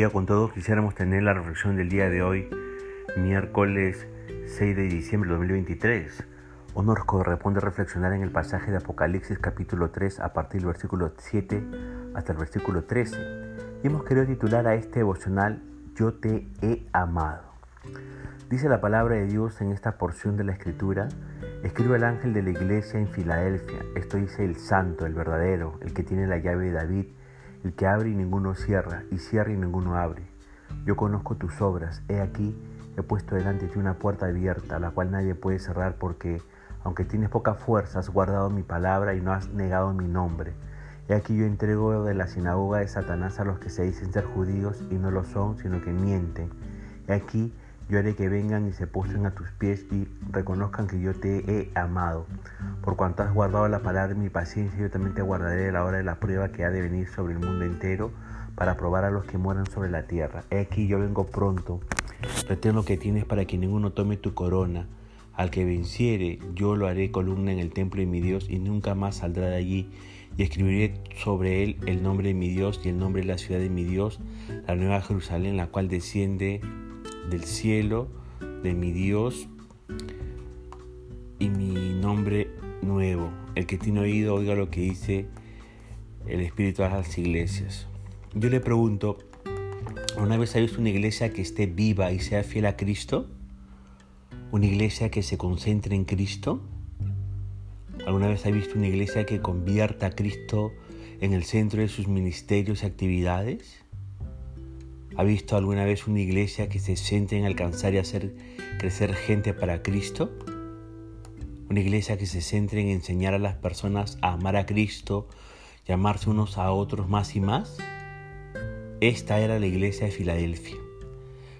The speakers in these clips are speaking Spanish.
bendiga con todos. Quisiéramos tener la reflexión del día de hoy, miércoles 6 de diciembre de 2023. Hoy nos corresponde reflexionar en el pasaje de Apocalipsis capítulo 3 a partir del versículo 7 hasta el versículo 13. Y hemos querido titular a este devocional Yo te he amado. Dice la palabra de Dios en esta porción de la escritura, escribe el ángel de la iglesia en Filadelfia, esto dice el santo, el verdadero, el que tiene la llave de David, el que abre y ninguno cierra, y cierra y ninguno abre. Yo conozco tus obras, he aquí, he puesto delante de ti una puerta abierta, la cual nadie puede cerrar porque, aunque tienes poca fuerza, has guardado mi palabra y no has negado mi nombre. He aquí yo entrego de la sinagoga de Satanás a los que se dicen ser judíos y no lo son, sino que mienten. He aquí yo haré que vengan y se postren a tus pies y reconozcan que yo te he amado. Por cuanto has guardado la palabra de mi paciencia, yo también te guardaré de la hora de la prueba que ha de venir sobre el mundo entero para probar a los que mueran sobre la tierra. He aquí yo vengo pronto. Retén lo que tienes para que ninguno tome tu corona. Al que venciere, yo lo haré columna en el templo de mi Dios y nunca más saldrá de allí. Y escribiré sobre él el nombre de mi Dios y el nombre de la ciudad de mi Dios, la nueva Jerusalén, la cual desciende del cielo, de mi Dios y mi nombre nuevo. El que tiene oído, oiga lo que dice el Espíritu a las iglesias. Yo le pregunto, ¿una vez ha visto una iglesia que esté viva y sea fiel a Cristo? ¿Una iglesia que se concentre en Cristo? ¿Alguna vez ha visto una iglesia que convierta a Cristo en el centro de sus ministerios y actividades? ¿Ha visto alguna vez una iglesia que se centre en alcanzar y hacer crecer gente para Cristo? Una iglesia que se centre en enseñar a las personas a amar a Cristo y amarse unos a otros más y más. Esta era la iglesia de Filadelfia.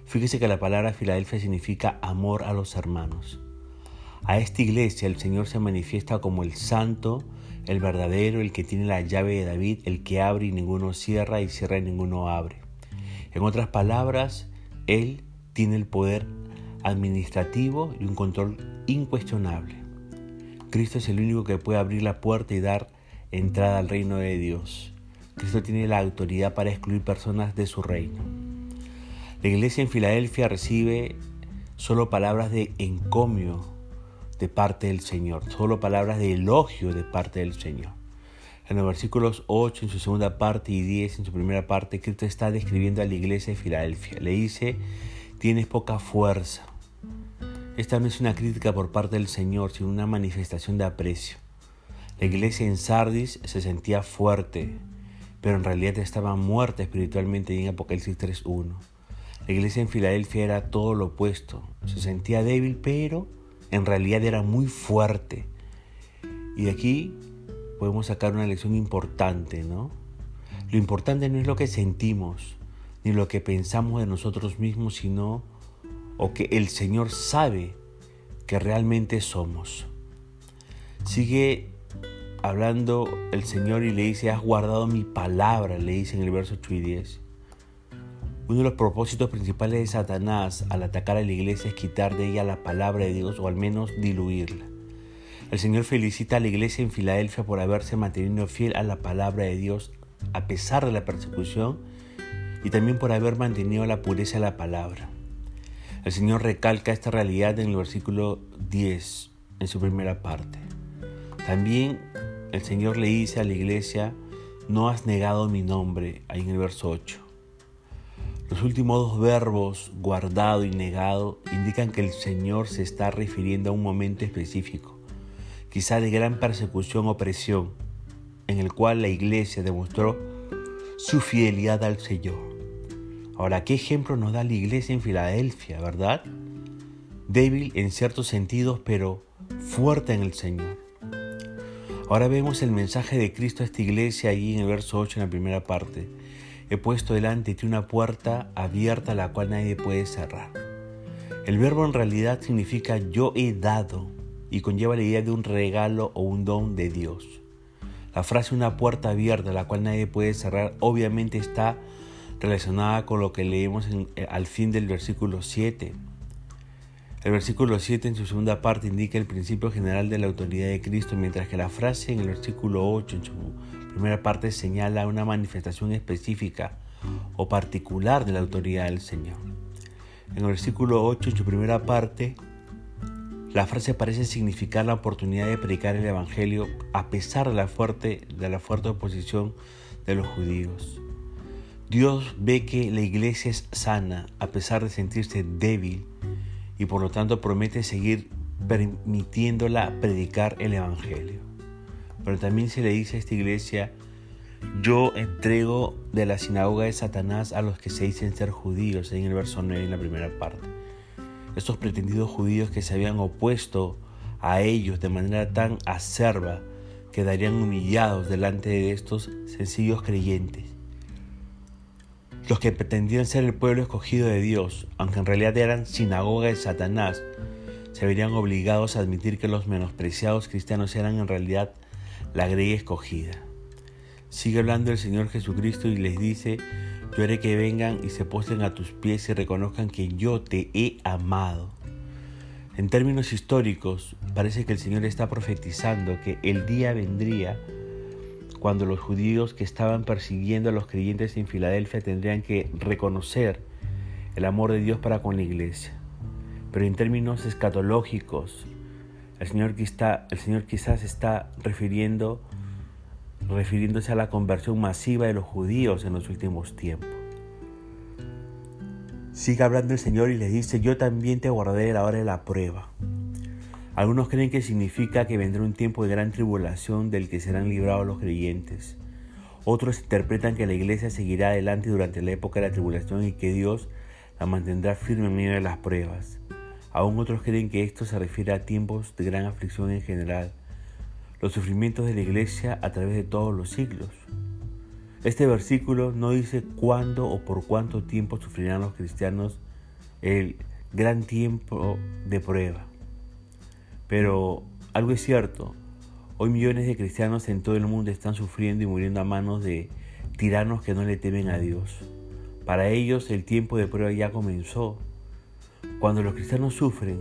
Fíjese que la palabra Filadelfia significa amor a los hermanos. A esta iglesia el Señor se manifiesta como el santo, el verdadero, el que tiene la llave de David, el que abre y ninguno cierra y cierra y ninguno abre. En otras palabras, Él tiene el poder administrativo y un control incuestionable. Cristo es el único que puede abrir la puerta y dar entrada al reino de Dios. Cristo tiene la autoridad para excluir personas de su reino. La iglesia en Filadelfia recibe solo palabras de encomio de parte del Señor, solo palabras de elogio de parte del Señor. En los versículos 8 en su segunda parte y 10 en su primera parte, Cristo está describiendo a la iglesia de Filadelfia. Le dice, tienes poca fuerza. Esta no es una crítica por parte del Señor, sino una manifestación de aprecio. La iglesia en Sardis se sentía fuerte, pero en realidad estaba muerta espiritualmente en Apocalipsis 3.1. La iglesia en Filadelfia era todo lo opuesto. Se sentía débil, pero en realidad era muy fuerte. Y aquí podemos sacar una lección importante, ¿no? Lo importante no es lo que sentimos, ni lo que pensamos de nosotros mismos, sino o que el Señor sabe que realmente somos. Sigue hablando el Señor y le dice, has guardado mi palabra, le dice en el verso 8 y 10. Uno de los propósitos principales de Satanás al atacar a la iglesia es quitar de ella la palabra de Dios o al menos diluirla. El Señor felicita a la iglesia en Filadelfia por haberse mantenido fiel a la palabra de Dios a pesar de la persecución y también por haber mantenido la pureza de la palabra. El Señor recalca esta realidad en el versículo 10, en su primera parte. También el Señor le dice a la iglesia, no has negado mi nombre, ahí en el verso 8. Los últimos dos verbos, guardado y negado, indican que el Señor se está refiriendo a un momento específico quizá de gran persecución o presión, en el cual la iglesia demostró su fidelidad al Señor. Ahora, ¿qué ejemplo nos da la iglesia en Filadelfia, verdad? Débil en ciertos sentidos, pero fuerte en el Señor. Ahora vemos el mensaje de Cristo a esta iglesia allí en el verso 8 en la primera parte. He puesto delante de ti una puerta abierta la cual nadie puede cerrar. El verbo en realidad significa yo he dado y conlleva la idea de un regalo o un don de Dios. La frase una puerta abierta, la cual nadie puede cerrar, obviamente está relacionada con lo que leemos eh, al fin del versículo 7. El versículo 7 en su segunda parte indica el principio general de la autoridad de Cristo, mientras que la frase en el versículo 8 en su primera parte señala una manifestación específica o particular de la autoridad del Señor. En el versículo 8, en su primera parte, la frase parece significar la oportunidad de predicar el Evangelio a pesar de la fuerte, de la fuerte oposición de los judíos. Dios ve que la iglesia es sana a pesar de sentirse débil y por lo tanto promete seguir permitiéndola predicar el Evangelio. Pero también se le dice a esta iglesia, yo entrego de la sinagoga de Satanás a los que se dicen ser judíos, en el verso 9 en la primera parte. Estos pretendidos judíos que se habían opuesto a ellos de manera tan acerba quedarían humillados delante de estos sencillos creyentes. Los que pretendían ser el pueblo escogido de Dios, aunque en realidad eran sinagoga de Satanás, se verían obligados a admitir que los menospreciados cristianos eran en realidad la grey escogida. Sigue hablando el Señor Jesucristo y les dice, yo haré que vengan y se postren a tus pies y reconozcan que yo te he amado. En términos históricos, parece que el Señor está profetizando que el día vendría cuando los judíos que estaban persiguiendo a los creyentes en Filadelfia tendrían que reconocer el amor de Dios para con la iglesia. Pero en términos escatológicos, el Señor, el Señor quizás está refiriendo, refiriéndose a la conversión masiva de los judíos en los últimos tiempos. Sigue hablando el Señor y le dice, yo también te guardaré la hora de la prueba. Algunos creen que significa que vendrá un tiempo de gran tribulación del que serán librados los creyentes. Otros interpretan que la iglesia seguirá adelante durante la época de la tribulación y que Dios la mantendrá firme en medio de las pruebas. Aún otros creen que esto se refiere a tiempos de gran aflicción en general, los sufrimientos de la iglesia a través de todos los siglos. Este versículo no dice cuándo o por cuánto tiempo sufrirán los cristianos el gran tiempo de prueba. Pero algo es cierto, hoy millones de cristianos en todo el mundo están sufriendo y muriendo a manos de tiranos que no le temen a Dios. Para ellos el tiempo de prueba ya comenzó. Cuando los cristianos sufren,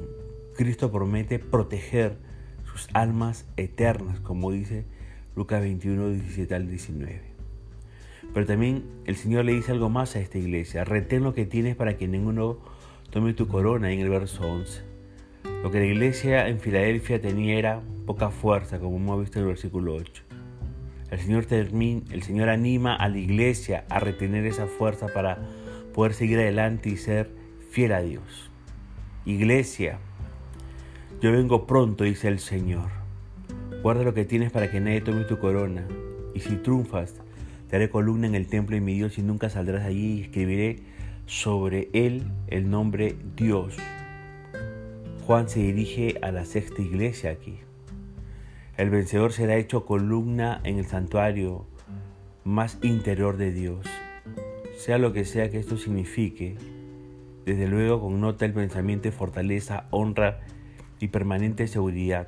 Cristo promete proteger sus almas eternas, como dice Lucas 21, 17 al 19. Pero también el Señor le dice algo más a esta iglesia. Retén lo que tienes para que ninguno tome tu corona en el verso 11. Lo que la iglesia en Filadelfia tenía era poca fuerza, como hemos visto en el versículo 8. El Señor, el Señor anima a la iglesia a retener esa fuerza para poder seguir adelante y ser fiel a Dios. Iglesia, yo vengo pronto, dice el Señor. Guarda lo que tienes para que nadie tome tu corona. Y si triunfas, te haré columna en el templo de mi Dios y nunca saldrás allí y escribiré sobre él el nombre Dios. Juan se dirige a la sexta iglesia aquí. El vencedor será hecho columna en el santuario más interior de Dios. Sea lo que sea que esto signifique, desde luego connota el pensamiento de fortaleza, honra y permanente seguridad.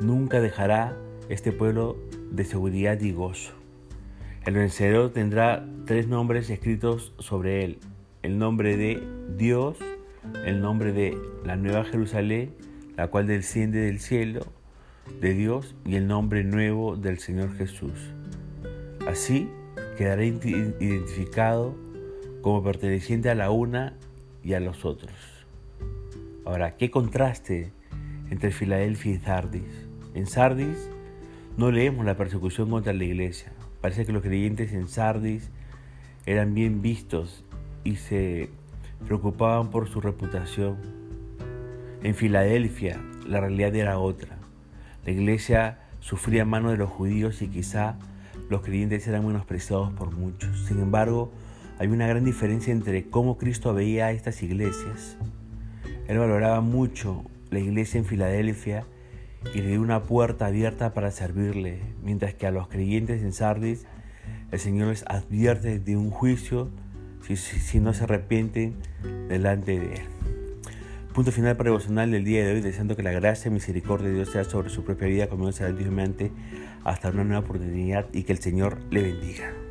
Nunca dejará este pueblo de seguridad y gozo. El vencedor tendrá tres nombres escritos sobre él. El nombre de Dios, el nombre de la Nueva Jerusalén, la cual desciende del cielo de Dios, y el nombre nuevo del Señor Jesús. Así quedará identificado como perteneciente a la una y a los otros. Ahora, ¿qué contraste entre Filadelfia y Sardis? En Sardis no leemos la persecución contra la iglesia, Parece que los creyentes en Sardis eran bien vistos y se preocupaban por su reputación. En Filadelfia la realidad era otra. La iglesia sufría mano de los judíos y quizá los creyentes eran menospreciados por muchos. Sin embargo, hay una gran diferencia entre cómo Cristo veía a estas iglesias. Él valoraba mucho la iglesia en Filadelfia y le dio una puerta abierta para servirle, mientras que a los creyentes en Sardis el Señor les advierte de un juicio si, si, no se arrepienten delante de Él. Punto final para devocional del día de hoy, deseando que la gracia y misericordia de Dios sea sobre su propia vida, como Dios mediante hasta una nueva oportunidad y que el Señor le bendiga.